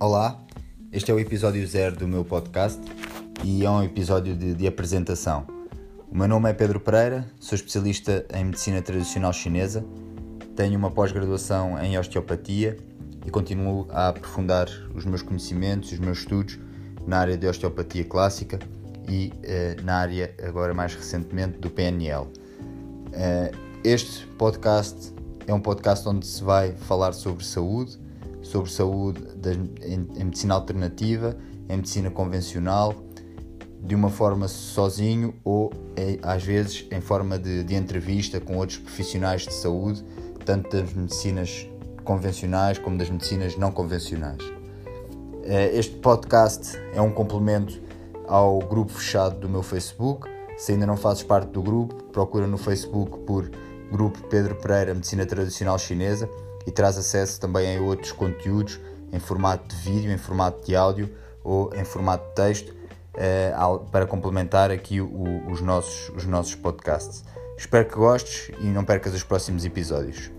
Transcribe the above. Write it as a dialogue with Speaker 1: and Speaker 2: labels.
Speaker 1: Olá, este é o episódio zero do meu podcast e é um episódio de, de, apresentação. O meu nome é Pedro Pereira, sou especialista em medicina tradicional chinesa, tenho uma pós-graduação em osteopatia e continuo a aprofundar os meus conhecimentos, os meus estudos na área de osteopatia clássica e eh, na área, agora mais recentemente, do PNL. Eh, este podcast é um podcast onde se vai falar sobre saúde, sobre saúde em, em medicina alternativa, em medicina convencional, de uma forma sozinho ou é, às vezes em forma de, de, entrevista com outros profissionais de saúde, tanto das medicinas convencionais como das medicinas não convencionais. Eh, este podcast é um complemento ao grupo fechado do meu Facebook. Se ainda não fazes parte do grupo, procura no Facebook por Grupo Pedro Pereira Medicina Tradicional Chinesa e traz acesso também a outros conteúdos em formato de vídeo, em formato de áudio ou em formato de texto eh, para complementar aqui os, nossos, os nossos podcasts. Espero que gostes e não percas os próximos episódios.